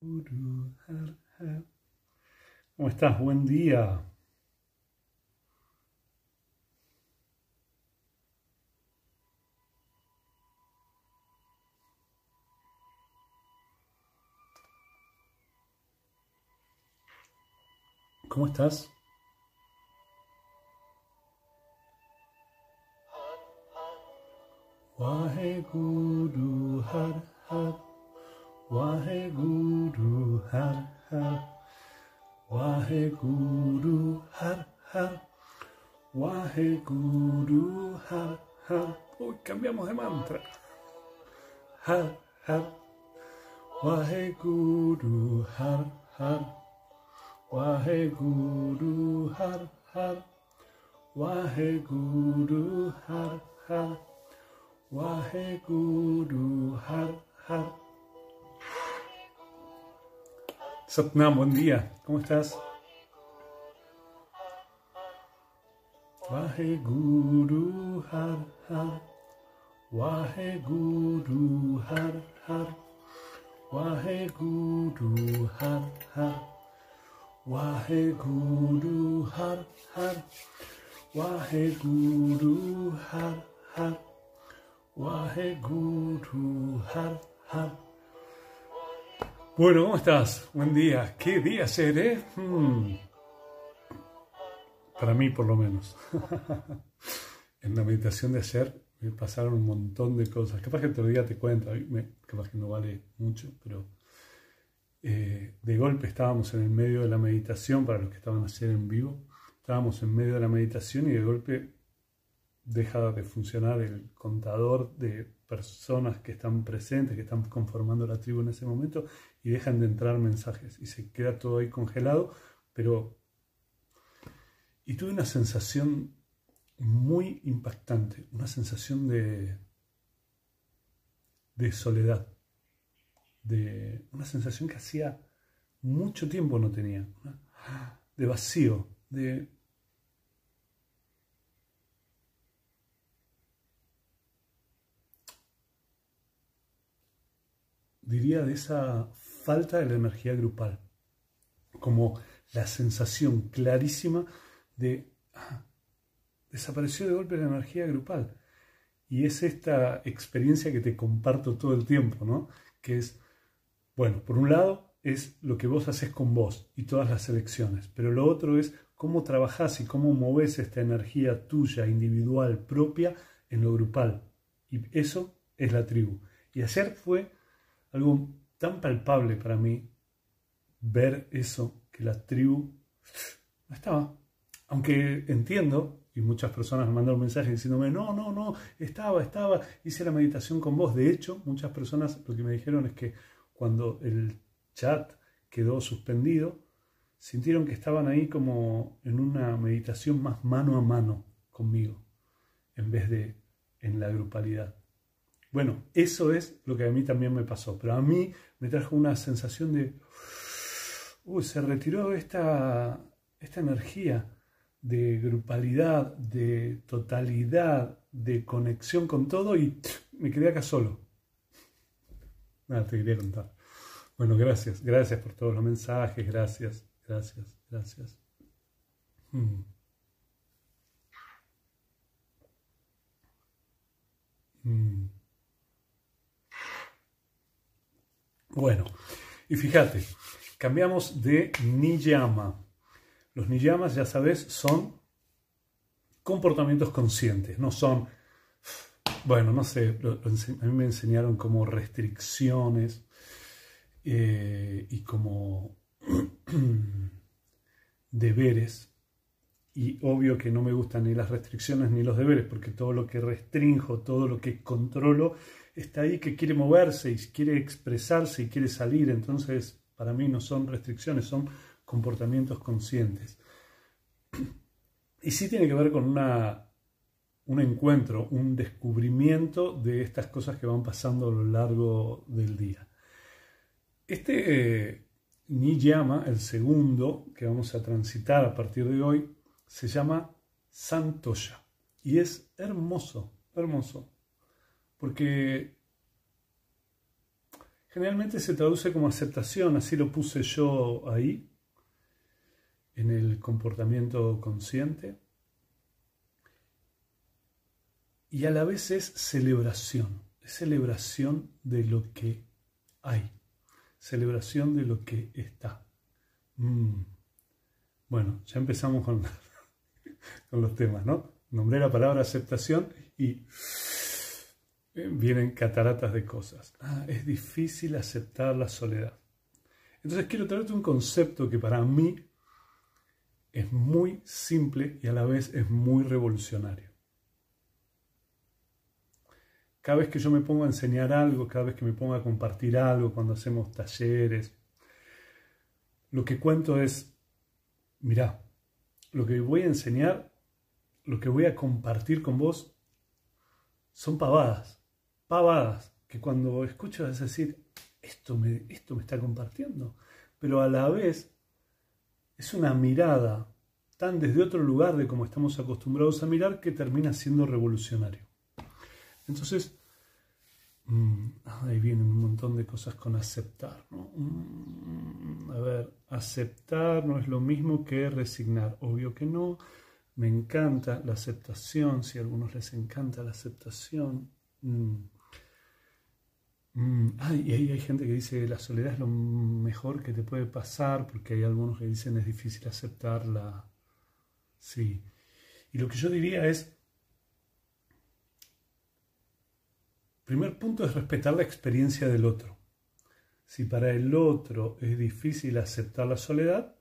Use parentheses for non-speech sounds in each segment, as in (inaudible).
¿Cómo estás? Buen día. ¿Cómo estás? Har Har Waheguru Har Har Waheguru Har Har Waheguru Har Har Uy, cambiamos de mantra. Har Har Waheguru Har Har Waheguru Har Har Waheguru Har Har Waheguru Har Har. Satnam, buen día, ¿cómo estás? Waheguru Har Har. Waheguru Har Har. Waheguru Har Har. Waheguru Har Har. Waheguru Har Har. Waheguru Har Har. Bueno, ¿cómo estás? Buen día. ¿Qué día ser, eh? Hmm. Para mí, por lo menos. (laughs) en la meditación de ayer me pasaron un montón de cosas. Capaz que otro día te cuento, capaz que no vale mucho, pero eh, de golpe estábamos en el medio de la meditación, para los que estaban ayer en vivo, estábamos en medio de la meditación y de golpe deja de funcionar el contador de personas que están presentes, que están conformando la tribu en ese momento, y dejan de entrar mensajes y se queda todo ahí congelado, pero... Y tuve una sensación muy impactante, una sensación de, de soledad, de una sensación que hacía mucho tiempo no tenía, de vacío, de diría, de esa falta de la energía grupal, como la sensación clarísima de ah, desapareció de golpe la energía grupal. Y es esta experiencia que te comparto todo el tiempo, ¿no? Que es, bueno, por un lado es lo que vos haces con vos y todas las elecciones, pero lo otro es cómo trabajás y cómo moves esta energía tuya, individual, propia, en lo grupal. Y eso es la tribu. Y ayer fue algo tan palpable para mí ver eso, que la tribu no estaba. Aunque entiendo, y muchas personas me mandaron mensajes diciéndome, no, no, no, estaba, estaba, hice la meditación con vos. De hecho, muchas personas lo que me dijeron es que cuando el chat quedó suspendido, sintieron que estaban ahí como en una meditación más mano a mano conmigo, en vez de en la grupalidad. Bueno, eso es lo que a mí también me pasó, pero a mí me trajo una sensación de, uy, se retiró esta, esta energía de grupalidad, de totalidad, de conexión con todo y me quedé acá solo. Nada, te quería contar. Bueno, gracias, gracias por todos los mensajes, gracias, gracias, gracias. Hmm. Hmm. Bueno, y fíjate, cambiamos de niyama. Los niyamas, ya sabes, son comportamientos conscientes, no son, bueno, no sé, a mí me enseñaron como restricciones eh, y como (clears throat) deberes. Y obvio que no me gustan ni las restricciones ni los deberes, porque todo lo que restrinjo, todo lo que controlo, está ahí que quiere moverse y quiere expresarse y quiere salir. Entonces, para mí no son restricciones, son comportamientos conscientes. Y sí tiene que ver con una, un encuentro, un descubrimiento de estas cosas que van pasando a lo largo del día. Este eh, Niyama, el segundo que vamos a transitar a partir de hoy, se llama Santosha. Y es hermoso, hermoso porque Generalmente se traduce como aceptación, así lo puse yo ahí, en el comportamiento consciente. Y a la vez es celebración, es celebración de lo que hay, celebración de lo que está. Mm. Bueno, ya empezamos con, (laughs) con los temas, ¿no? Nombré la palabra aceptación y vienen cataratas de cosas. Ah, es difícil aceptar la soledad. Entonces quiero traerte un concepto que para mí es muy simple y a la vez es muy revolucionario. Cada vez que yo me pongo a enseñar algo, cada vez que me pongo a compartir algo, cuando hacemos talleres, lo que cuento es, mira, lo que voy a enseñar, lo que voy a compartir con vos, son pavadas, pavadas, que cuando escucho es decir, esto me, esto me está compartiendo, pero a la vez es una mirada tan desde otro lugar de como estamos acostumbrados a mirar que termina siendo revolucionario. Entonces, mm, ahí vienen un montón de cosas con aceptar. Mm, a ver, aceptar no es lo mismo que resignar. Obvio que no. Me encanta la aceptación, si a algunos les encanta la aceptación. Mm, Mm, y ahí hay gente que dice que la soledad es lo mejor que te puede pasar, porque hay algunos que dicen es difícil aceptarla. Sí. Y lo que yo diría es, primer punto es respetar la experiencia del otro. Si para el otro es difícil aceptar la soledad,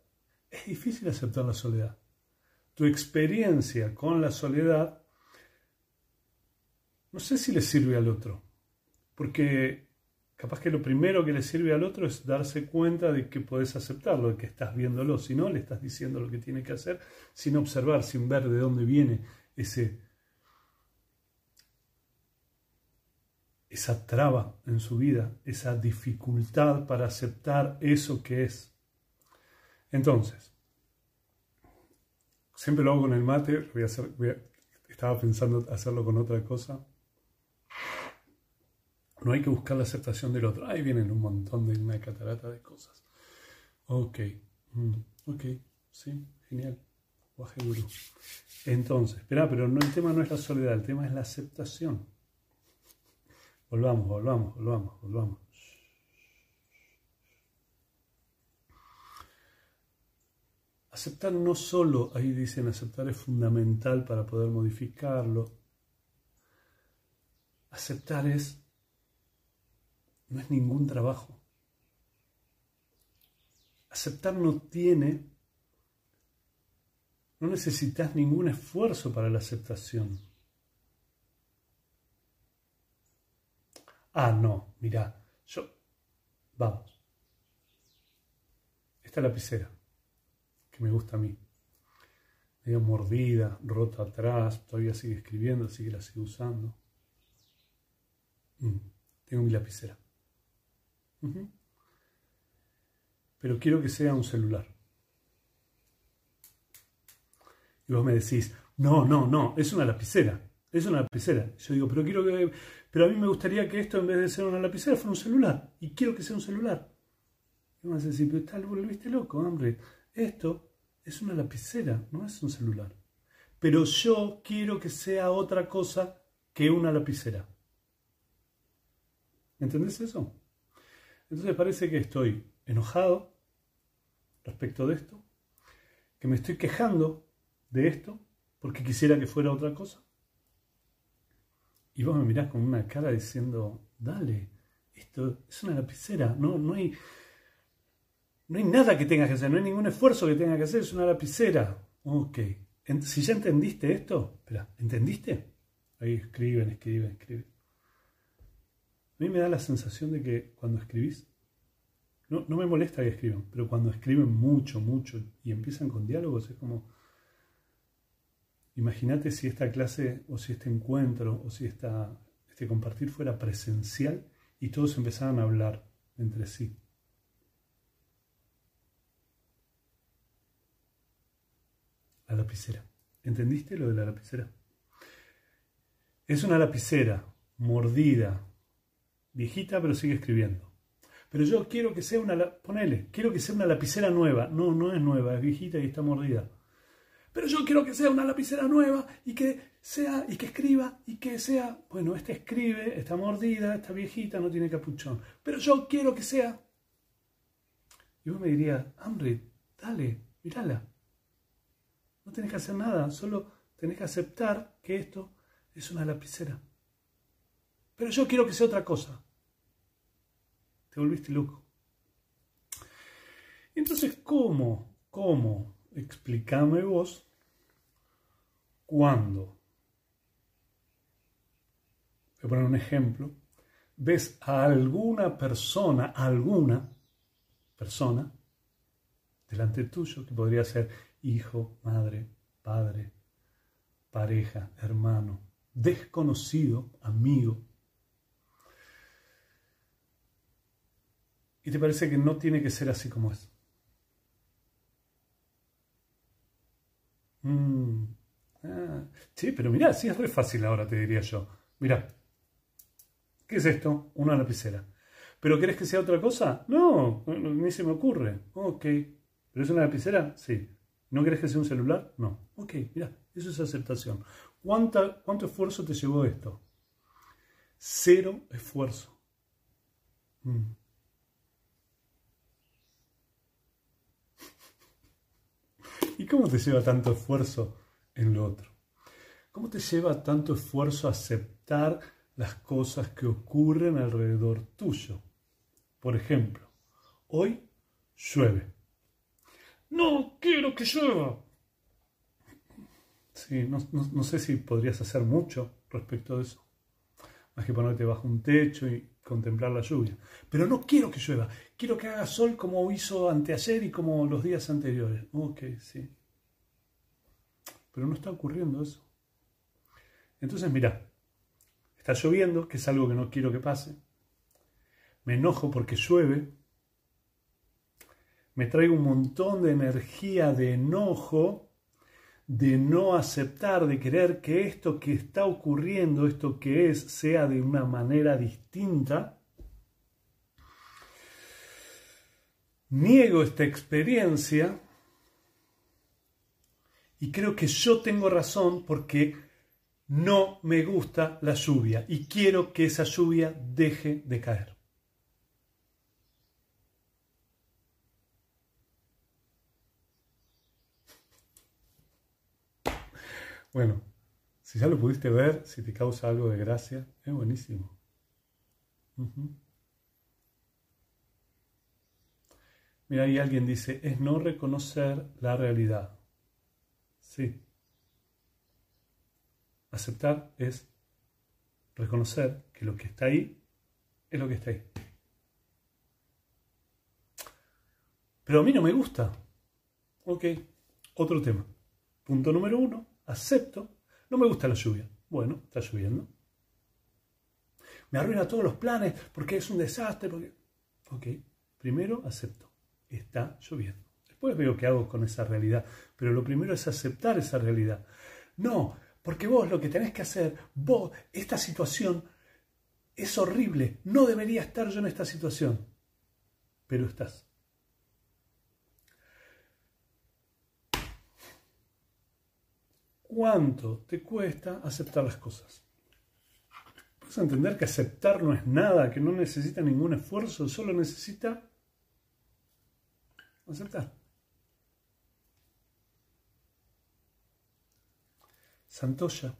es difícil aceptar la soledad. Tu experiencia con la soledad, no sé si le sirve al otro, porque capaz que lo primero que le sirve al otro es darse cuenta de que puedes aceptarlo, de que estás viéndolo, si no le estás diciendo lo que tiene que hacer, sin observar, sin ver de dónde viene ese, esa traba en su vida, esa dificultad para aceptar eso que es. Entonces, siempre lo hago con el mate, estaba pensando hacerlo con otra cosa. No hay que buscar la aceptación del otro. Ahí vienen un montón de una catarata de cosas. Ok, mm, ok, sí, genial. Entonces, espera, pero no, el tema no es la soledad, el tema es la aceptación. Volvamos, volvamos, volvamos, volvamos. Aceptar no solo, ahí dicen, aceptar es fundamental para poder modificarlo. Aceptar es no es ningún trabajo. Aceptar no tiene, no necesitas ningún esfuerzo para la aceptación. Ah, no, mira, yo, vamos. Esta lapicera, que me gusta a mí, medio mordida, rota atrás, todavía sigue escribiendo, así que la sigue usando. Mm, tengo mi lapicera. Pero quiero que sea un celular. Y vos me decís, no, no, no, es una lapicera. Es una lapicera. Yo digo, pero quiero que. Pero a mí me gustaría que esto, en vez de ser una lapicera, fuera un celular. Y quiero que sea un celular. Y vos me decís, pero tal, lo viste loco, hombre. Esto es una lapicera, no es un celular. Pero yo quiero que sea otra cosa que una lapicera. ¿Entendés eso? Entonces parece que estoy enojado respecto de esto, que me estoy quejando de esto porque quisiera que fuera otra cosa. Y vos me mirás con una cara diciendo, dale, esto es una lapicera, no, no, hay, no hay nada que tengas que hacer, no hay ningún esfuerzo que tengas que hacer, es una lapicera. Ok, si ya entendiste esto, espera, ¿entendiste? Ahí escriben, escriben, escriben. A mí me da la sensación de que cuando escribís, no, no me molesta que escriban, pero cuando escriben mucho, mucho y empiezan con diálogos, es como, imagínate si esta clase o si este encuentro o si esta, este compartir fuera presencial y todos empezaran a hablar entre sí. La lapicera. ¿Entendiste lo de la lapicera? Es una lapicera mordida, viejita, pero sigue escribiendo. Pero yo quiero que sea una, ponele, quiero que sea una lapicera nueva. No, no es nueva, es viejita y está mordida. Pero yo quiero que sea una lapicera nueva y que sea, y que escriba, y que sea, bueno, esta escribe, está mordida, está viejita, no tiene capuchón. Pero yo quiero que sea. Y vos me dirías, hambre, dale, mírala. No tenés que hacer nada, solo tenés que aceptar que esto es una lapicera. Pero yo quiero que sea otra cosa. Te volviste loco. Entonces, ¿cómo? ¿Cómo? Explícame vos cuando, voy a poner un ejemplo, ves a alguna persona, alguna persona, delante tuyo, que podría ser hijo, madre, padre, pareja, hermano, desconocido, amigo, y te parece que no tiene que ser así como es. Mm, ah, sí, pero mira, sí es re fácil ahora, te diría yo. Mira, ¿qué es esto? Una lapicera. ¿Pero querés que sea otra cosa? No, ni se me ocurre. Ok. ¿Pero es una lapicera? Sí. ¿No querés que sea un celular? No. Ok, mira, eso es aceptación. ¿Cuánto esfuerzo te llevó esto? Cero esfuerzo. Mm. ¿Y cómo te lleva tanto esfuerzo en lo otro? ¿Cómo te lleva tanto esfuerzo aceptar las cosas que ocurren alrededor tuyo? Por ejemplo, hoy llueve. No quiero que llueva. Sí, no, sé si podrías hacer mucho respecto de eso. Más que ponerte bajo un techo y contemplar la lluvia. Pero no quiero que llueva. Quiero que haga sol como hizo anteayer y como los días anteriores. Ok, sí. Pero no está ocurriendo eso. Entonces, mira, está lloviendo, que es algo que no quiero que pase. Me enojo porque llueve. Me traigo un montón de energía de enojo, de no aceptar, de querer que esto que está ocurriendo, esto que es, sea de una manera distinta. Niego esta experiencia y creo que yo tengo razón porque no me gusta la lluvia y quiero que esa lluvia deje de caer. Bueno, si ya lo pudiste ver, si te causa algo de gracia, es buenísimo. Mira, ahí alguien dice, es no reconocer la realidad. Sí. Aceptar es reconocer que lo que está ahí es lo que está ahí. Pero a mí no me gusta. Ok, otro tema. Punto número uno, acepto. No me gusta la lluvia. Bueno, está lloviendo. Me arruina todos los planes porque es un desastre. Porque... Ok, primero acepto está lloviendo. Después veo qué hago con esa realidad, pero lo primero es aceptar esa realidad. No, porque vos lo que tenés que hacer, vos, esta situación es horrible, no debería estar yo en esta situación, pero estás. ¿Cuánto te cuesta aceptar las cosas? Puedes entender que aceptar no es nada, que no necesita ningún esfuerzo, solo necesita aceptar. Santoya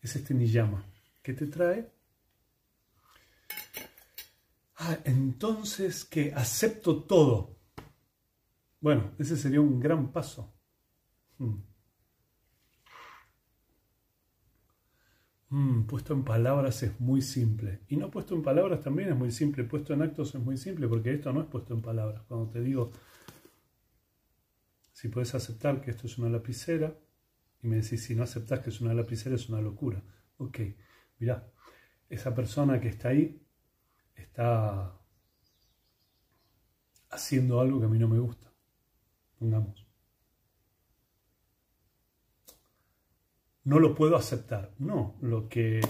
es este niyama que te trae. Ah, entonces que acepto todo. Bueno, ese sería un gran paso. Hmm. Mm, puesto en palabras es muy simple. Y no puesto en palabras también es muy simple. Puesto en actos es muy simple porque esto no es puesto en palabras. Cuando te digo, si puedes aceptar que esto es una lapicera, y me decís, si no aceptas que es una lapicera, es una locura. Ok, mira, esa persona que está ahí está haciendo algo que a mí no me gusta. Pongamos. No lo puedo aceptar. No, lo que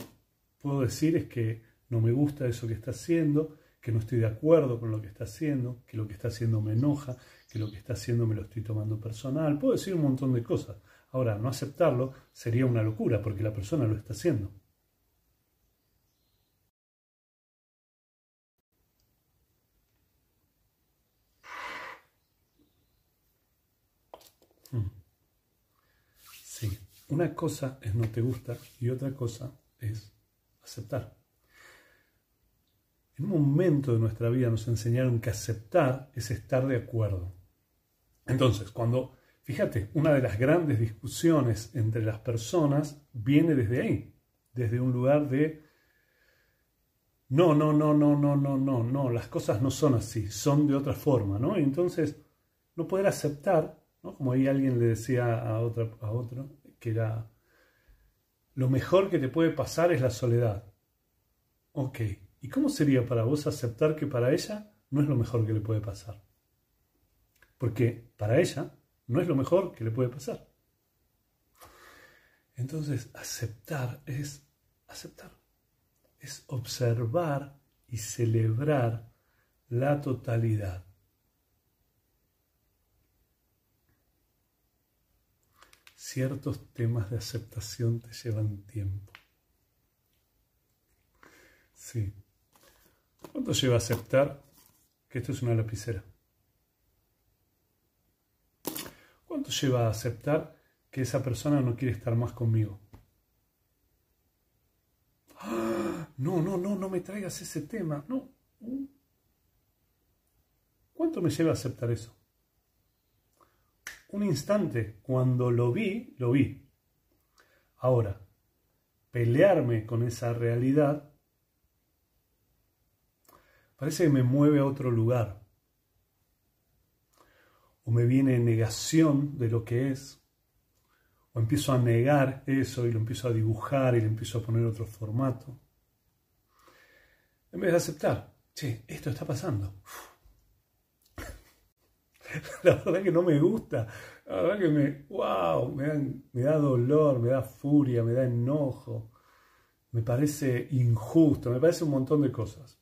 puedo decir es que no me gusta eso que está haciendo que no estoy de acuerdo con lo que está haciendo, que lo que está haciendo me enoja, que lo que está haciendo me lo estoy tomando personal. Puedo decir un montón de cosas. Ahora, no aceptarlo sería una locura porque la persona lo está haciendo. Hmm. Sí, una cosa es no te gusta y otra cosa es aceptar. En un momento de nuestra vida nos enseñaron que aceptar es estar de acuerdo. Entonces, cuando, fíjate, una de las grandes discusiones entre las personas viene desde ahí, desde un lugar de, no, no, no, no, no, no, no, no, las cosas no son así, son de otra forma, ¿no? Y entonces, no poder aceptar. Como ahí alguien le decía a, otra, a otro, que era, lo mejor que te puede pasar es la soledad. Ok, ¿y cómo sería para vos aceptar que para ella no es lo mejor que le puede pasar? Porque para ella no es lo mejor que le puede pasar. Entonces, aceptar es aceptar. Es observar y celebrar la totalidad. Ciertos temas de aceptación te llevan tiempo. Sí. ¿Cuánto lleva aceptar que esto es una lapicera? ¿Cuánto lleva a aceptar que esa persona no quiere estar más conmigo? ¡Ah! No, no, no, no me traigas ese tema. No. ¿Cuánto me lleva a aceptar eso? Un instante, cuando lo vi, lo vi. Ahora, pelearme con esa realidad parece que me mueve a otro lugar o me viene negación de lo que es, o empiezo a negar eso y lo empiezo a dibujar y le empiezo a poner otro formato. En vez de aceptar, che, esto está pasando. (laughs) La verdad que no me gusta, la verdad que me, wow, me me da dolor, me da furia, me da enojo, me parece injusto, me parece un montón de cosas.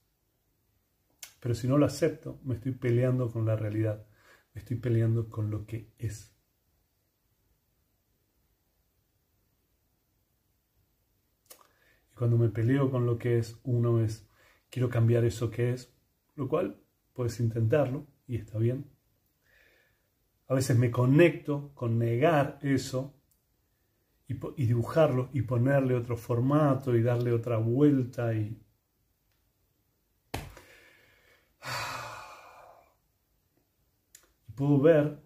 Pero si no lo acepto, me estoy peleando con la realidad estoy peleando con lo que es. Y cuando me peleo con lo que es, uno es, quiero cambiar eso que es, lo cual puedes intentarlo y está bien. A veces me conecto con negar eso y, y dibujarlo y ponerle otro formato y darle otra vuelta (sighs) y puedo ver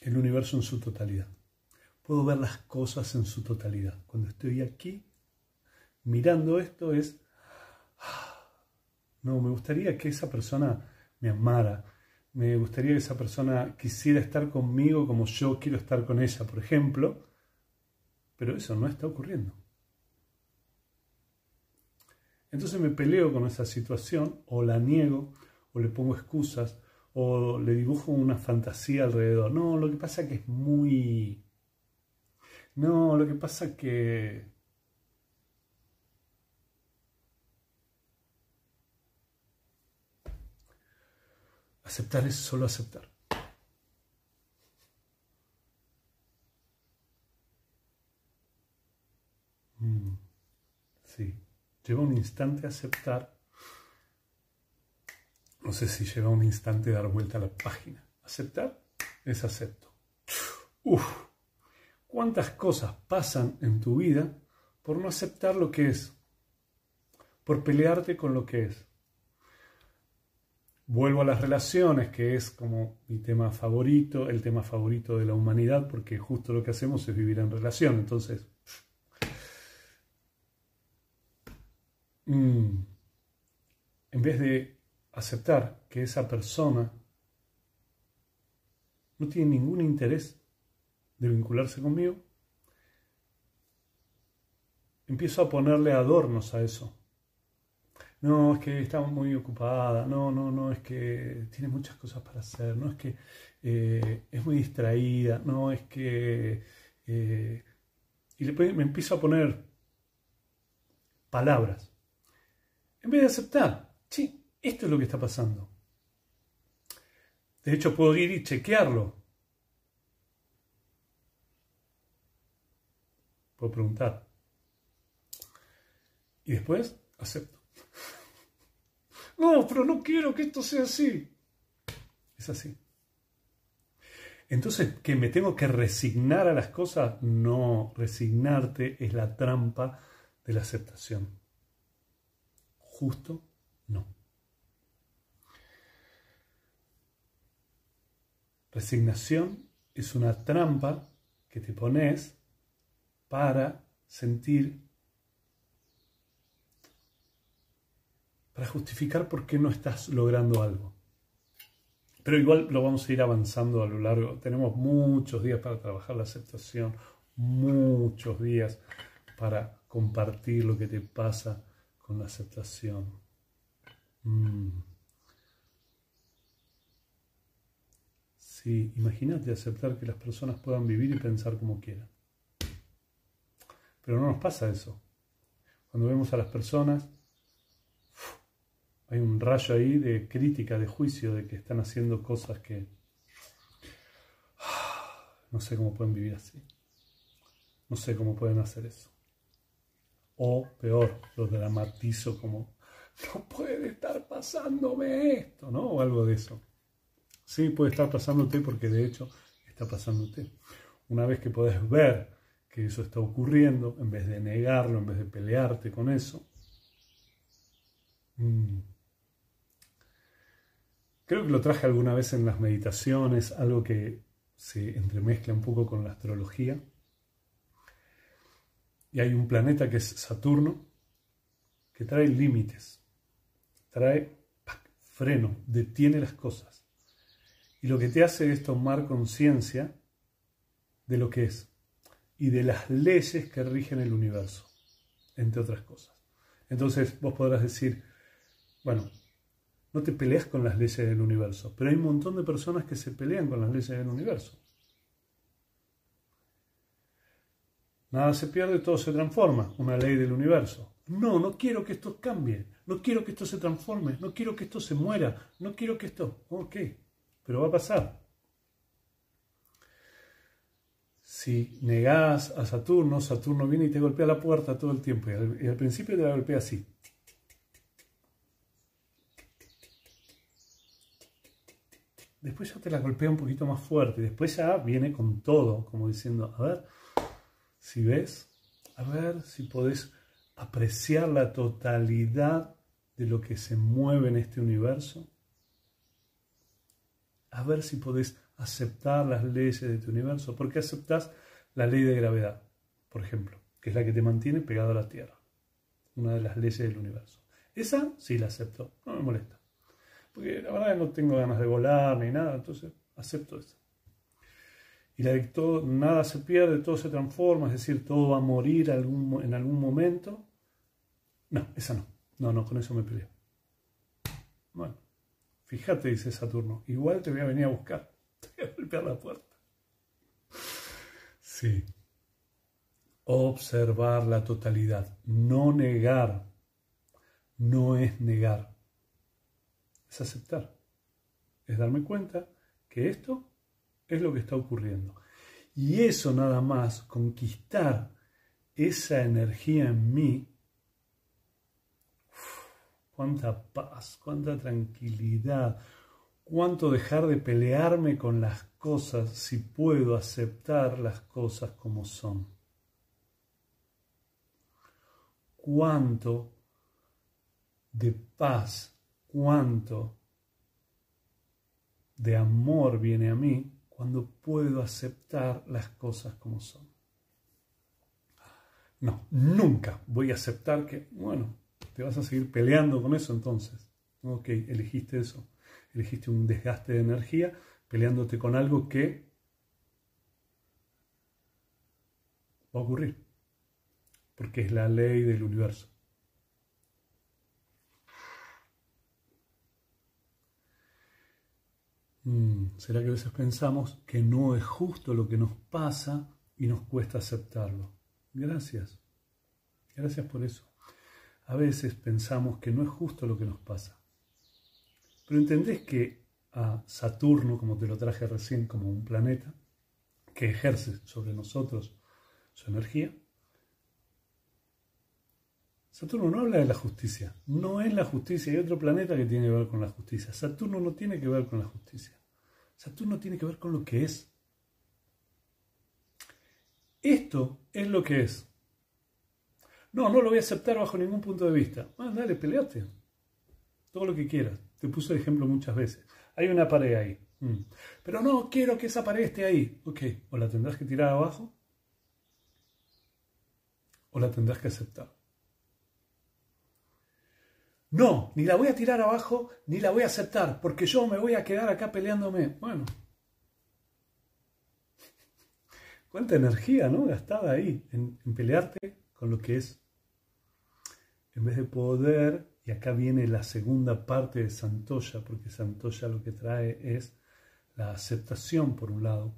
el universo en su totalidad. Puedo ver las cosas en su totalidad. Cuando estoy aquí mirando esto es, (sighs) no, me gustaría que esa persona me amara. Me gustaría que esa persona quisiera estar conmigo como yo quiero estar con ella, por ejemplo. Pero eso no está ocurriendo. Entonces me peleo con esa situación o la niego o le pongo excusas, o le dibujo una fantasía alrededor. No, lo que pasa que es muy... No, lo que pasa que... Aceptar es solo aceptar. Mm, sí, lleva un instante aceptar no sé si lleva un instante dar vuelta a la página. ¿Aceptar? Es acepto. Uf, ¿cuántas cosas pasan en tu vida por no aceptar lo que es? Por pelearte con lo que es. Vuelvo a las relaciones, que es como mi tema favorito, el tema favorito de la humanidad, porque justo lo que hacemos es vivir en relación. Entonces, mm, en vez de aceptar que esa persona no tiene ningún interés de vincularse conmigo, empiezo a ponerle adornos a eso. No, es que está muy ocupada, no, no, no, es que tiene muchas cosas para hacer, no, es que eh, es muy distraída, no, es que... Eh, y me empiezo a poner palabras. En vez de aceptar, sí, esto es lo que está pasando. De hecho, puedo ir y chequearlo. Puedo preguntar. Y después acepto. No, pero no quiero que esto sea así. Es así. Entonces, que me tengo que resignar a las cosas, no, resignarte es la trampa de la aceptación. Justo, no. Resignación es una trampa que te pones para sentir, para justificar por qué no estás logrando algo. Pero igual lo vamos a ir avanzando a lo largo. Tenemos muchos días para trabajar la aceptación, muchos días para compartir lo que te pasa con la aceptación. Mm. Sí, imagínate aceptar que las personas puedan vivir y pensar como quieran. Pero no nos pasa eso. Cuando vemos a las personas hay un rayo ahí de crítica, de juicio, de que están haciendo cosas que (sighs) no sé cómo pueden vivir así. No sé cómo pueden hacer eso. O peor, lo dramatizo como, (laughs) no puede estar pasándome esto, ¿no? O algo de eso. Sí, puede estar pasándote porque de hecho está pasándote. Una vez que podés ver que eso está ocurriendo, en vez de negarlo, en vez de pelearte con eso, mmm, Creo que lo traje alguna vez en las meditaciones, algo que se entremezcla un poco con la astrología. Y hay un planeta que es Saturno, que trae límites, trae freno, detiene las cosas. Y lo que te hace es tomar conciencia de lo que es y de las leyes que rigen el universo, entre otras cosas. Entonces vos podrás decir, bueno, no te peleas con las leyes del universo, pero hay un montón de personas que se pelean con las leyes del universo. Nada se pierde, todo se transforma, una ley del universo. No, no quiero que esto cambie, no quiero que esto se transforme, no quiero que esto se muera, no quiero que esto... Ok, pero va a pasar. Si negás a Saturno, Saturno viene y te golpea la puerta todo el tiempo. Y al, principio te la golpea así. Después ya te la golpea un poquito más fuerte, después ya viene con todo, como diciendo, a ver, si ves, a ver si podés apreciar la totalidad de lo que se mueve en este universo, a ver si podés aceptar las leyes de tu universo, porque aceptás la ley de gravedad, por ejemplo, que es la que te mantiene pegado a la Tierra, una de las leyes del universo. Esa sí la acepto, no me molesta porque la verdad no tengo ganas de volar ni nada, entonces acepto eso. Y la de todo, nada se pierde, todo se transforma, es decir, todo va a morir en algún momento. No, esa no. No, no, con eso me peleo. Bueno, fíjate, dice Saturno, igual te voy a venir a buscar, (laughs) te voy a golpear la puerta. Sí. Observar la totalidad, no negar, no es negar es aceptar, es darme cuenta que esto es lo que está ocurriendo. Y eso nada más, conquistar esa energía en mí, cuánta paz, cuánta tranquilidad, cuánto dejar de pelearme con las cosas si puedo aceptar las cosas como son. Cuánto de paz cuánto de amor viene a mí cuando puedo aceptar las cosas como son. No, nunca voy a aceptar que, bueno, te vas a seguir peleando con eso entonces. Ok, elegiste eso. Elegiste un desgaste de energía peleándote con algo que va a ocurrir. Porque es la ley del universo. ¿Será que a veces pensamos que no es justo lo que nos pasa y nos cuesta aceptarlo? Gracias. Gracias por eso. a veces pensamos que no es justo lo que nos pasa. Pero entendés que a Saturno, como te lo traje recién, como un planeta que ejerce sobre nosotros su energía, Saturno no habla de la justicia, no es la justicia, hay otro planeta que tiene que ver con la justicia. Saturno no tiene que ver con la justicia. Saturno tiene que ver con lo que es. Esto es lo que es. No, no lo voy a aceptar bajo ningún punto de vista. Ah, dale, peleate. Todo lo que quieras. Te puse el ejemplo muchas veces. Hay una pared ahí. Mm. Pero no quiero que esa pared esté ahí. Ok, o la tendrás que tirar abajo o la tendrás que aceptar. No, ni la voy a tirar abajo, ni la voy a aceptar, porque yo me voy a quedar acá peleándome. Bueno, cuánta energía, ¿no? Gastada ahí, en, pelearte con lo que es. En vez de poder, y acá viene la segunda parte de Santoya, porque Santoya lo que trae es la aceptación por un lado,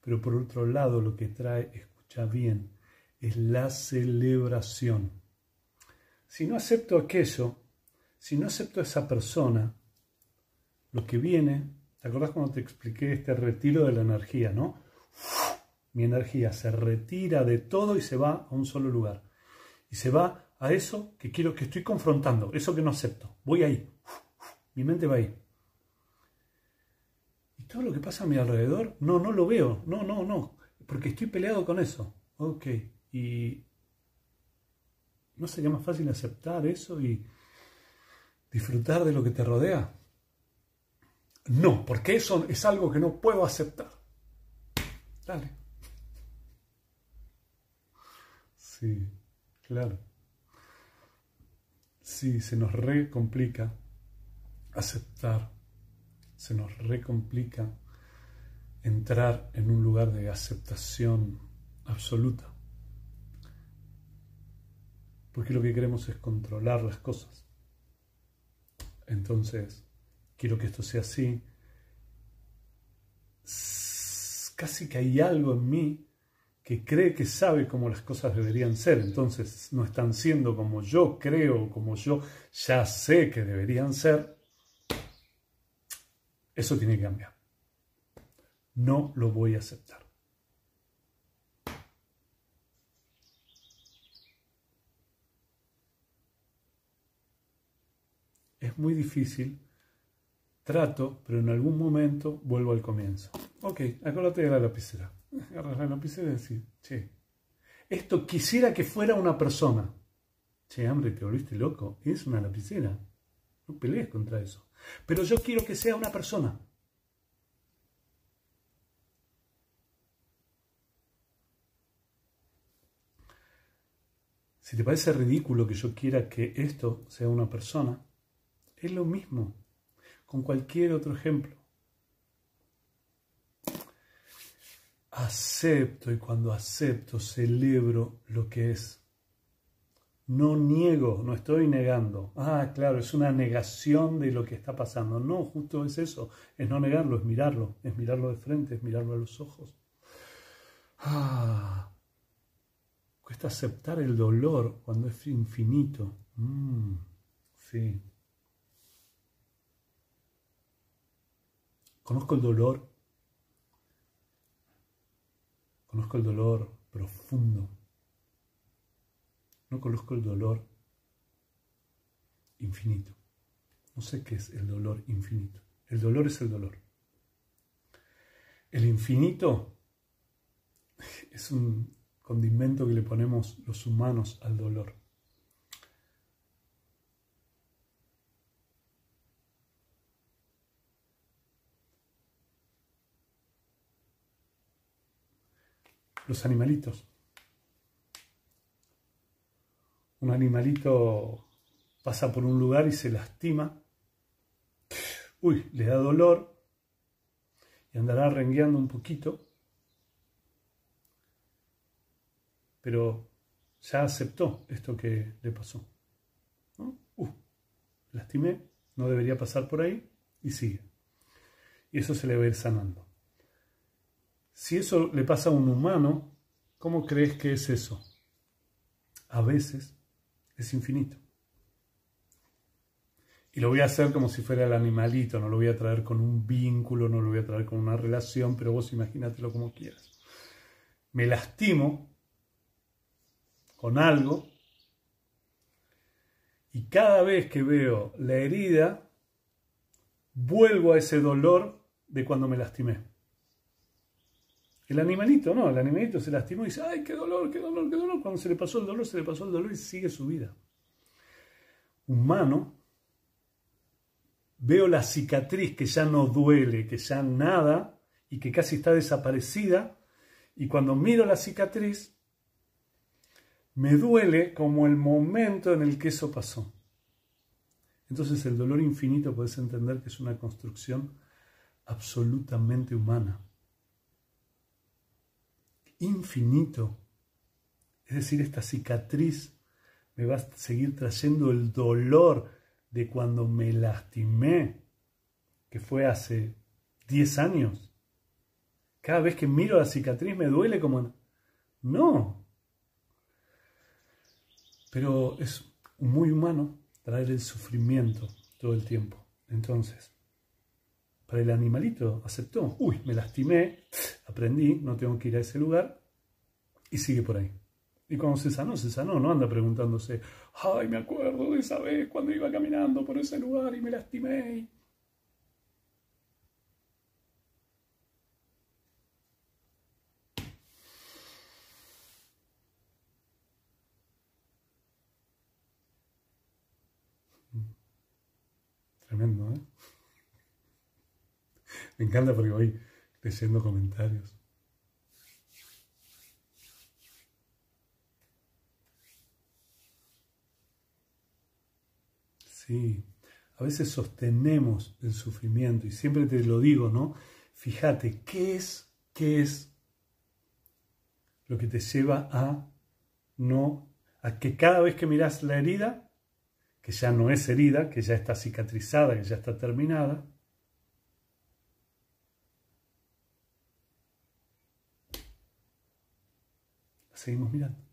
pero por otro lado lo que trae, escucha bien, es la celebración. Si no acepto aquello, si no acepto a esa persona, lo que viene, ¿te acordás cuando te expliqué este retiro de la energía, no? Mi energía se retira de todo y se va a un solo lugar. Y se va a eso que quiero, que estoy confrontando, eso que no acepto. Voy ahí. Mi mente va ahí. Y todo lo que pasa a mi alrededor, no, no lo veo. No, no, no. Porque estoy peleado con eso. Ok. Y ¿no sería más fácil aceptar eso y disfrutar de lo que te rodea? No, porque eso es algo que no puedo aceptar. Dale. Sí, claro. Sí, se nos recomplica aceptar, se nos recomplica entrar en un lugar de aceptación absoluta. Porque lo que queremos es controlar las cosas. Entonces, quiero que esto sea así. Casi que hay algo en mí que cree que sabe cómo las cosas deberían ser. Entonces, no están siendo como yo creo, como yo ya sé que deberían ser. Eso tiene que cambiar. No lo voy a aceptar. Muy difícil, trato, pero en algún momento vuelvo al comienzo. Ok, acuérdate de la lapicera. Agarras la lapicera y decís, che, esto quisiera que fuera una persona. Che, hambre, te volviste loco. Es una lapicera. No pelees contra eso. Pero yo quiero que sea una persona. Si te parece ridículo que yo quiera que esto sea una persona, es lo mismo con cualquier otro ejemplo. Acepto y cuando acepto celebro lo que es. No niego, no estoy negando. Ah, claro, es una negación de lo que está pasando. No, justo es eso, es no negarlo, es mirarlo, es mirarlo de frente, es mirarlo a los ojos. Ah, cuesta aceptar el dolor cuando es infinito. Mm, sí. Conozco el dolor. Conozco el dolor profundo. No conozco el dolor infinito. No sé qué es el dolor infinito. El dolor es el dolor. El infinito (laughs) es un condimento que le ponemos los humanos al dolor. Los animalitos. Un animalito pasa por un lugar y se lastima. Uy, le da dolor y andará rengueando un poquito. Pero ya aceptó esto que le pasó. Uh, lastimé, no debería pasar por ahí y sigue. Y eso se le va a ir sanando. Si eso le pasa a un humano, ¿cómo crees que es eso? A veces es infinito. Y lo voy a hacer como si fuera el animalito, no lo voy a traer con un vínculo, no lo voy a traer con una relación, pero vos imagínatelo como quieras. Me lastimo con algo y cada vez que veo la herida, vuelvo a ese dolor de cuando me lastimé. El animalito, no, el animalito se lastimó y dice, ay, qué dolor, qué dolor, qué dolor. Cuando se le pasó el dolor, se le pasó el dolor y sigue su vida. Humano, veo la cicatriz que ya no duele, que ya nada y que casi está desaparecida. Y cuando miro la cicatriz, me duele como el momento en el que eso pasó. Entonces el dolor infinito puedes entender que es una construcción absolutamente humana. Infinito. Es decir, esta cicatriz me va a seguir trayendo el dolor de cuando me lastimé, que fue hace 10 años. Cada vez que miro la cicatriz me duele como... No. Pero es muy humano traer el sufrimiento todo el tiempo. Entonces, para el animalito aceptó, uy, me lastimé, aprendí, no tengo que ir a ese lugar y sigue por ahí. Y cuando se sanó, se sanó, no anda preguntándose, ay, me acuerdo de esa vez cuando iba caminando por ese lugar y me lastimé. Tremendo, ¿eh? Me encanta porque voy leyendo comentarios. Sí, a veces sostenemos el sufrimiento y siempre te lo digo, ¿no? Fíjate, ¿qué es, qué es lo que te lleva a no, a que cada vez que miras la herida, que ya no es herida, que ya está cicatrizada, que ya está terminada, seguimos mirando.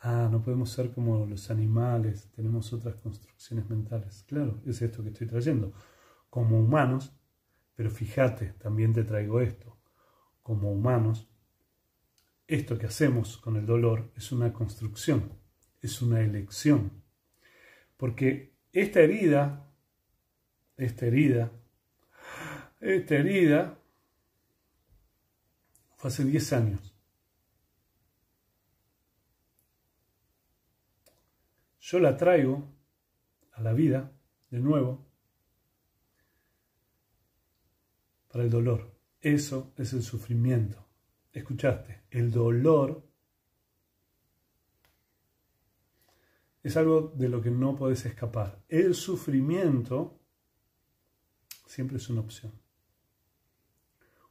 ah, no podemos ser como los animales, tenemos otras construcciones mentales. Claro, es esto que estoy trayendo. Como humanos, pero fíjate, también te traigo esto. Como humanos, esto que hacemos con el dolor es una construcción, es una elección. Porque esta herida, esta herida, esta herida fue hace 10 años. yo la traigo a la vida de nuevo para el dolor. Eso es el sufrimiento. Escuchaste, el dolor es algo de lo que no puedes escapar. El sufrimiento siempre es una opción.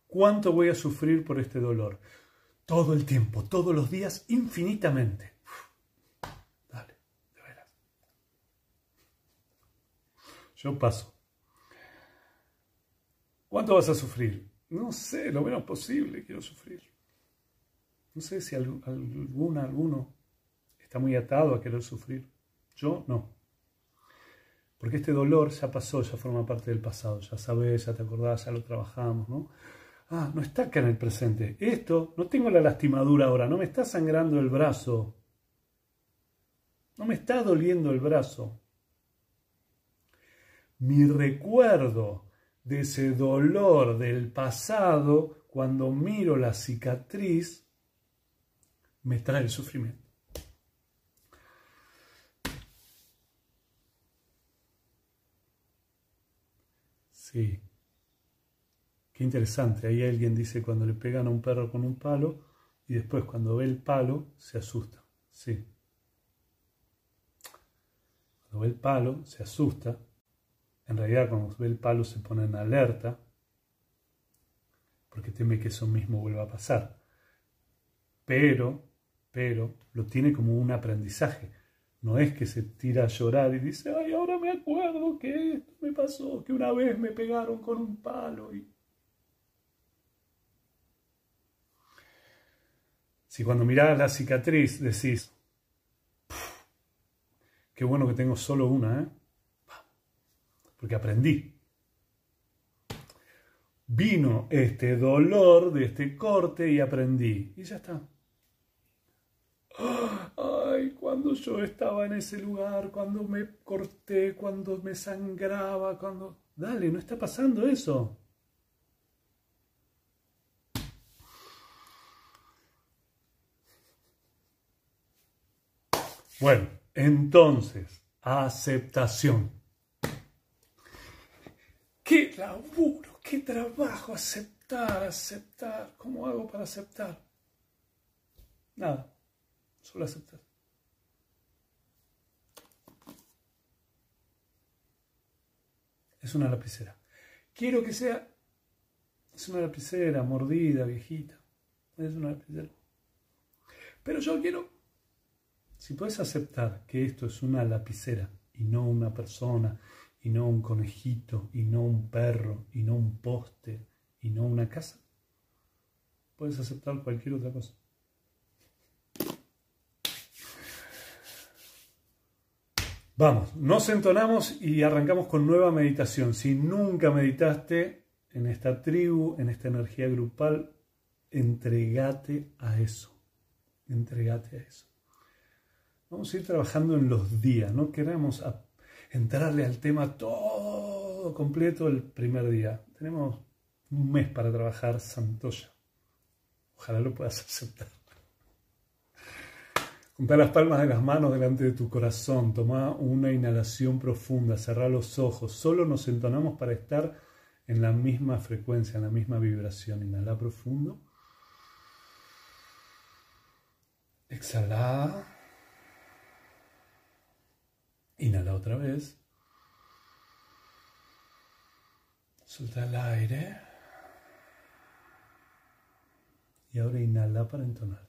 ¿Cuánto voy a sufrir por este dolor? Todo el tiempo, todos los días, infinitamente. Yo paso. ¿Cuánto vas a sufrir? No sé, lo menos posible quiero sufrir. No sé si alguna, alguno está muy atado a querer sufrir. Yo no. Porque este dolor ya pasó, ya forma parte del pasado. Ya sabes, ya te acordás, ya lo trabajamos, ¿no? Ah, no está acá en el presente. Esto, no tengo la lastimadura ahora, no me está sangrando el brazo. No me está doliendo el brazo mi recuerdo de ese dolor del pasado, cuando miro la cicatriz, me trae el sufrimiento. Sí. Qué interesante. Ahí alguien dice cuando le pegan a un perro con un palo y después cuando ve el palo se asusta. Sí. Cuando ve el palo se asusta en realidad cuando ve el palo se pone en alerta porque teme que eso mismo vuelva a pasar. Pero, pero, lo tiene como un aprendizaje. No es que se tira a llorar y dice, ay, ahora me acuerdo que esto me pasó, que una vez me pegaron con un palo. Y... Si cuando mirás la cicatriz decís, Qué bueno que tengo solo una, ¿eh? Porque aprendí. Vino este dolor de este corte y aprendí. Y ya está. Ay, cuando yo estaba en ese lugar, cuando me corté, cuando me sangraba, cuando... Dale, no está pasando eso. Bueno, entonces, aceptación. Qué laburo, qué trabajo aceptar, aceptar. ¿Cómo hago para aceptar? Nada, solo aceptar. Es una lapicera. Quiero que sea... Es una lapicera mordida, viejita. Es una lapicera. Pero yo quiero si puedes aceptar que esto es una lapicera y no una persona, y no un conejito, y no un perro, y no un poste, y no una casa, puedes aceptar cualquier otra cosa. Vamos, nos entonamos y arrancamos con nueva meditación. Si nunca meditaste en esta tribu, en esta energía grupal, entregate a eso. Entregate a eso. Vamos a ir trabajando en los días, no queremos entrarle al tema todo completo el primer día. Tenemos un mes para trabajar Santoya. Ojalá lo puedas (laughs) aceptar. Junta las palmas de las manos delante de tu corazón, toma una inhalación profunda, cerra los ojos. Solo nos entonamos para estar en la misma frecuencia, en la misma vibración. Inhala profundo. Exhala. Inhala otra vez. Suelta el aire. Y ahora inhala para entonarte.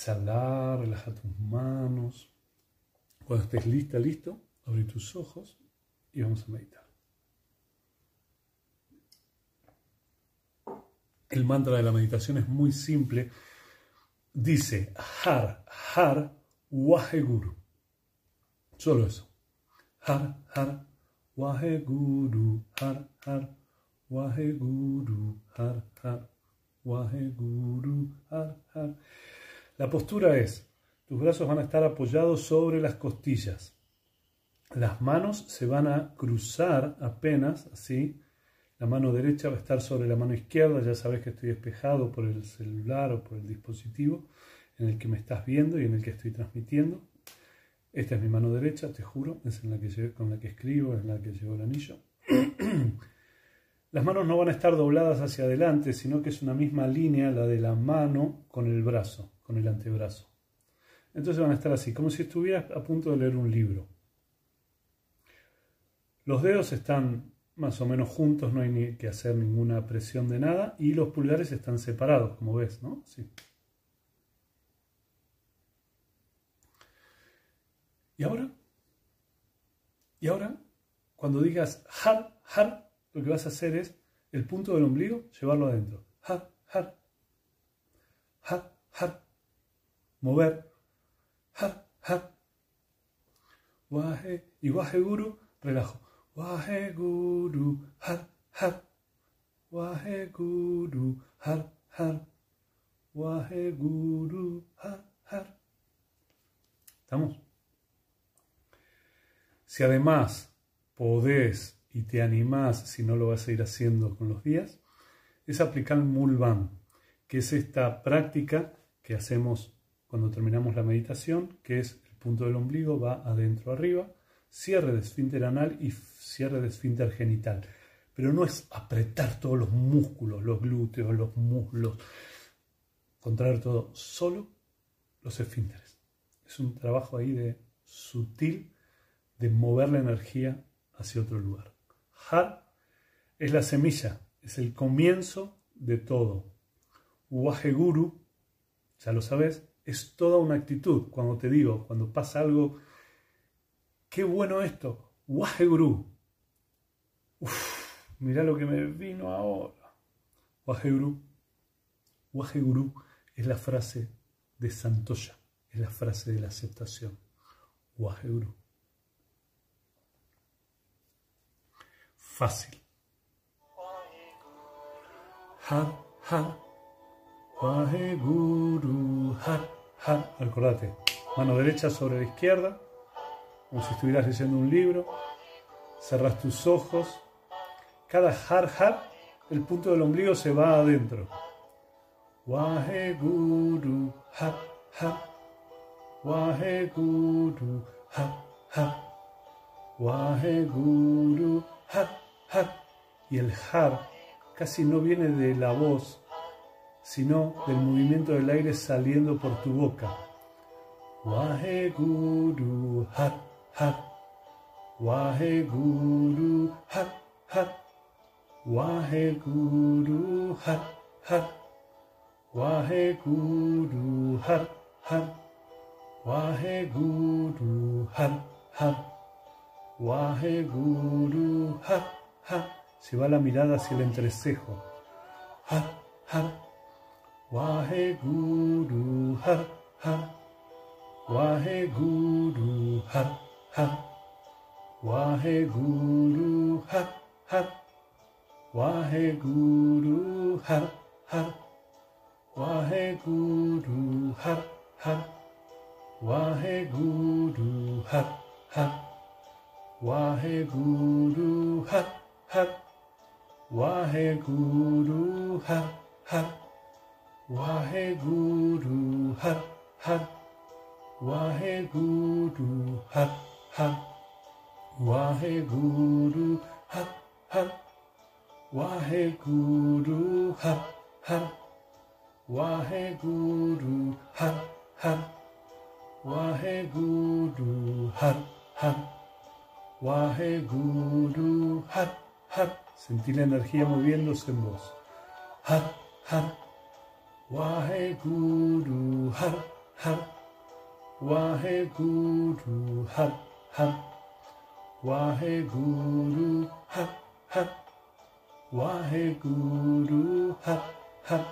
Exhalar, relaja tus manos. Cuando estés lista, listo, abre tus ojos y vamos a meditar. El mantra de la meditación es muy simple. Dice Har, Har, Waheguru. Solo eso. Har, Har, Waheguru, Har, Har, Waheguru, Har, Har, Waheguru, Har, Har. La postura es, tus brazos van a estar apoyados sobre las costillas. Las manos se van a cruzar apenas, así. La mano derecha va a estar sobre la mano izquierda, ya sabes que estoy despejado por el celular o por el dispositivo en el que me estás viendo y en el que estoy transmitiendo. Esta es mi mano derecha, te juro, es en la que, con la que escribo, es en la que llevo el anillo. (clears throat) Las manos no van a estar dobladas hacia adelante, sino que es una misma línea la de la mano con el brazo, con el antebrazo. Entonces van a estar así, como si estuvieras a punto de leer un libro. Los dedos están más o menos juntos, no hay ni que hacer ninguna presión de nada, y los pulgares están separados, como ves, ¿no? Sí. ¿Y ahora? ¿Y ahora? Cuando digas har, har, lo que vas a hacer es el punto del ombligo, llevarlo adentro. Har, har. Mover. Har, har. Y wahe guru, relajo. Wahe guru, har, har. Wahe guru, har, har. Wahe guru, har, har. ¿Estamos? Si además podés y te animás, si no lo vas a ir haciendo con los días, es aplicar Mulvan, que es esta práctica que hacemos cuando terminamos la meditación, que es el punto del ombligo va adentro arriba, cierre de esfínter anal y cierre de esfínter genital. Pero no es apretar todos los músculos, los glúteos, los muslos, contraer todo, solo los esfínteres. Es un trabajo ahí de sutil de mover la energía hacia otro lugar. Har es la semilla, es el comienzo de todo. Waheguru, ya lo sabes, es toda una actitud. Cuando te digo, cuando pasa algo, qué bueno esto, Waheguru. Uf, mirá lo que me vino ahora. Waheguru. Waheguru es la frase de Santoya, es la frase de la aceptación. Waheguru. Fácil. Har, har. Waheguru, Acordate, mano derecha sobre la izquierda, como si estuvieras leyendo un libro. Cerras tus ojos. Cada har, har, el punto del ombligo se va adentro. Waheguru, har, har. Waheguru, har, har. Waheguru, har, har. Y el har casi no viene de la voz, sino del movimiento del aire saliendo por tu boca. Wahe Guru Hat Hat. Wahe Guru Hat Hat. Wahe Guru Hat Hat. Wahe Guru Har Har Wahe Guru Se va la mirada hacia el entrecejo. Har Har Waheguru, har, har. Waheguru, har, har. Waheguru, har, har. Waheguru, har, har. Waheguru, har, har. Waheguru, har, har. Waheguru, har, har. Waheguru, har, har. Waheguru, har, har. Waheguru, har, har. Waheguru, har, har. Waheguru, har, har. Waheguru, har, har. Waheguru, har, har. Waheguru, har, har. Sentí la energía moviéndose en vos. Har, har. Waheguru, har, har. Waheguru, har, har. Waheguru, har, har. Waheguru, har, har.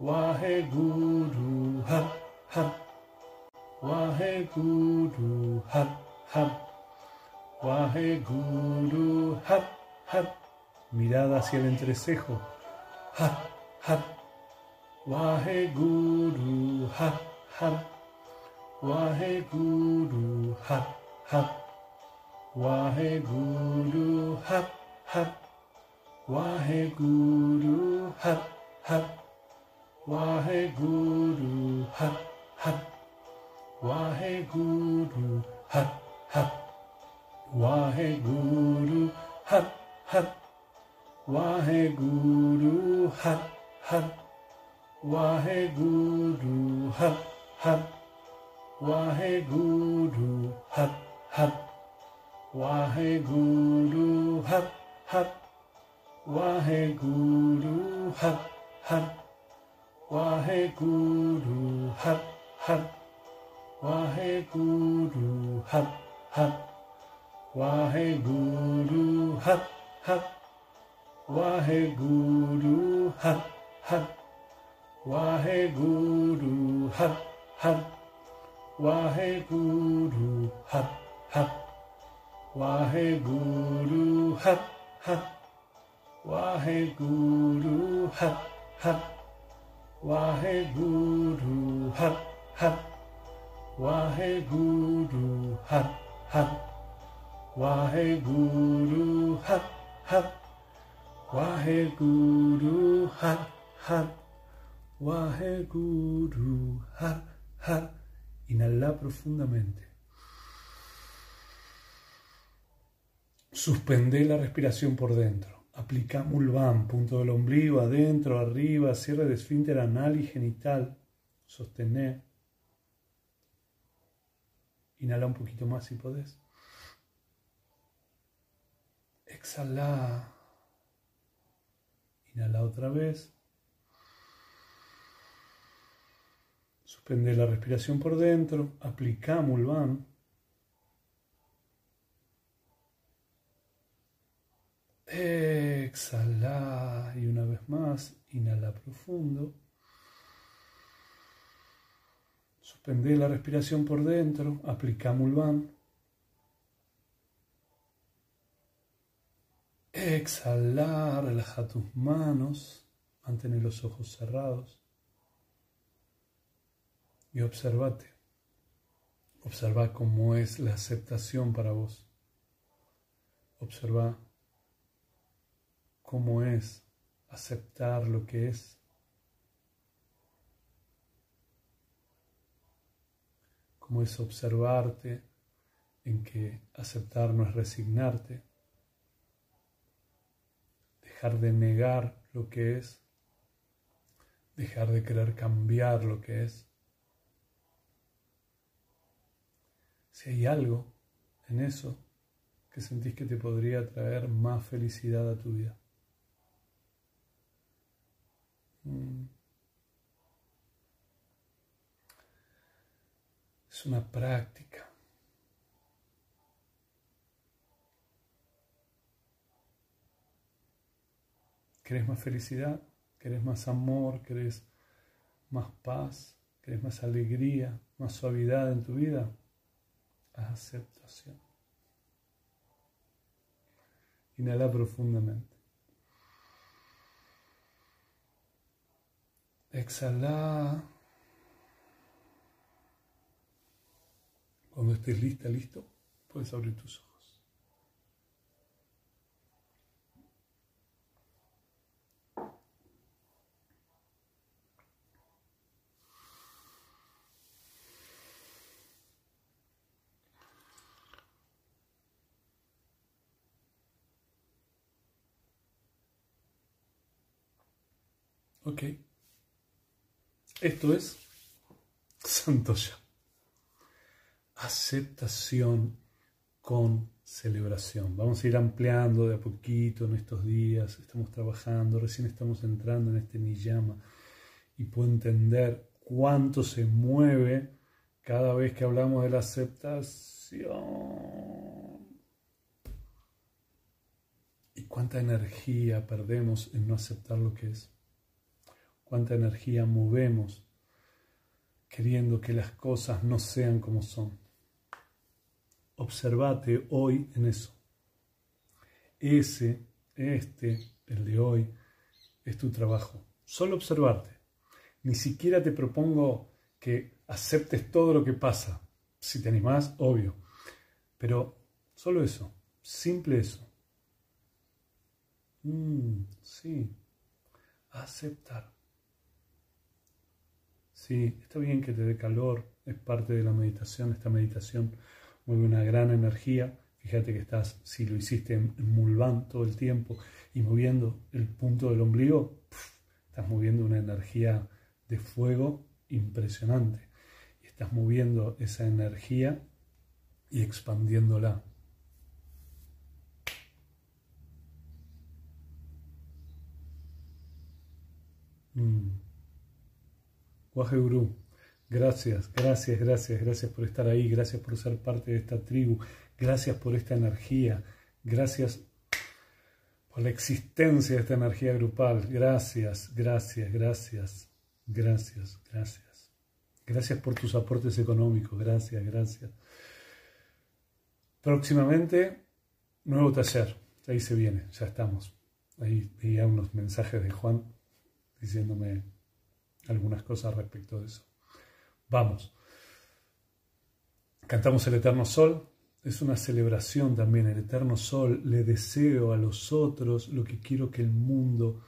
Waheguru, har, har. Waheguru, har, har. Waheguru, har, har. Mirada hacia el entrecejo. Waheguru, har, har. Waheguru, har, har. Waheguru, har, har. Waheguru, har, har. Waheguru, har, har. Waheguru, har, har. Waheguru, har, har. Waheguru, har, har. Waheguru, har, har. Waheguru, har, har. Waheguru, har, har. Waheguru, har, har. Waheguru, har, har. Waheguru, har, har. Waheguru, har, har. Waheguru, har, har. Waheguru, har, har. Waheguru, har, har. Waheguru, har, har. Waheguru, har, har. Waheguru, har, har. Waheguru, har, har. Waheguru, har, har. Waheguru, har, har. Waheguru, har, har. Inhala profundamente. Suspende la respiración por dentro. Aplica Mulvan, punto del ombligo, adentro, arriba, cierre de esfínter anal y genital. Sostener. Inhala un poquito más si podés. Exhala. Inhala otra vez. Suspende la respiración por dentro. Aplica Mulvan. Exhala y una vez más, inhala profundo. Suspende la respiración por dentro, aplica Mulvan. Exhala, relaja tus manos, mantén los ojos cerrados y observate. Observa cómo es la aceptación para vos. Observa cómo es aceptar lo que es. Cómo es observarte en que aceptar no es resignarte, dejar de negar lo que es, dejar de querer cambiar lo que es. Si hay algo en eso que sentís que te podría traer más felicidad a tu vida. Mm. Es una práctica. ¿Querés más felicidad? ¿Querés más amor? ¿Querés más paz? ¿Querés más alegría? ¿Más suavidad en tu vida? Aceptación. Inhala profundamente. Exhala. Cuando estés lista, listo, puedes abrir tus ojos. Ok. Esto es Santoya. Aceptación con celebración. Vamos a ir ampliando de a poquito en estos días. Estamos trabajando, recién estamos entrando en este niyama y puedo entender cuánto se mueve cada vez que hablamos de la aceptación. Y cuánta energía perdemos en no aceptar lo que es cuánta energía movemos queriendo que las cosas no sean como son. Observate hoy en eso. Ese, este, el de hoy, es tu trabajo. Solo observarte. Ni siquiera te propongo que aceptes todo lo que pasa. Si te animás, obvio. Pero solo eso. Simple eso. Mm, sí. Aceptar. Sí, está bien que te dé calor, es parte de la meditación. Esta meditación mueve una gran energía. Fíjate que estás, si lo hiciste en, Mulvan todo el tiempo y moviendo el punto del ombligo, estás moviendo una energía de fuego impresionante. Y estás moviendo esa energía y expandiéndola. Mm. Guru, gracias, gracias, gracias, gracias por estar ahí, gracias por ser parte de esta tribu, gracias por esta energía, gracias por la existencia de esta energía grupal, gracias, gracias, gracias, gracias, gracias. Gracias por tus aportes económicos, gracias, gracias. Próximamente, nuevo taller, ahí se viene, ya estamos. Ahí veía unos mensajes de Juan diciéndome algunas cosas respecto de eso. Vamos. Cantamos el Eterno Sol. Es una celebración también, el Eterno Sol. Le deseo a los otros lo que quiero que el mundo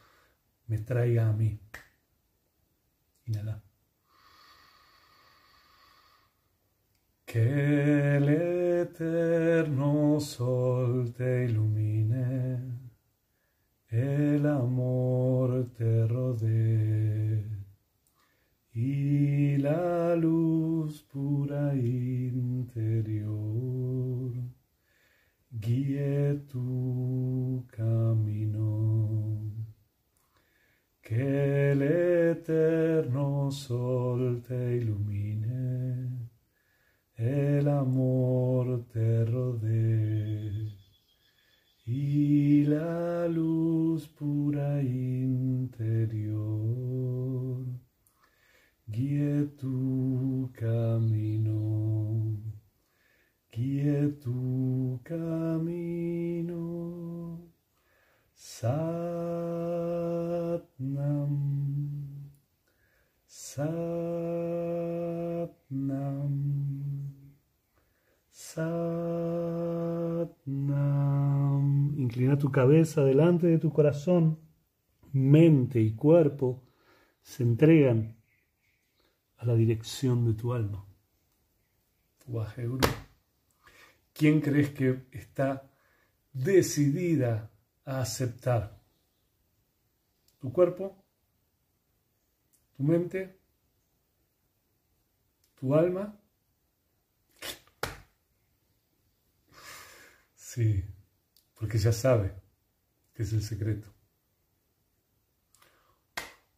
me traiga a mí. Inhala. Que el eterno sol te ilumine, el amor te rodee y la luz pura y tu cabeza delante de tu corazón, mente y cuerpo se entregan a la dirección de tu alma. ¿Quién crees que está decidida a aceptar? ¿Tu cuerpo? ¿Tu mente? ¿Tu alma? Sí, porque ya sabe que es el secreto.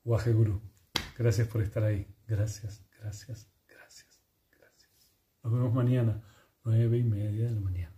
Guru, gracias por estar ahí. Gracias, gracias, gracias, gracias. Nos vemos mañana, nueve y media de la mañana.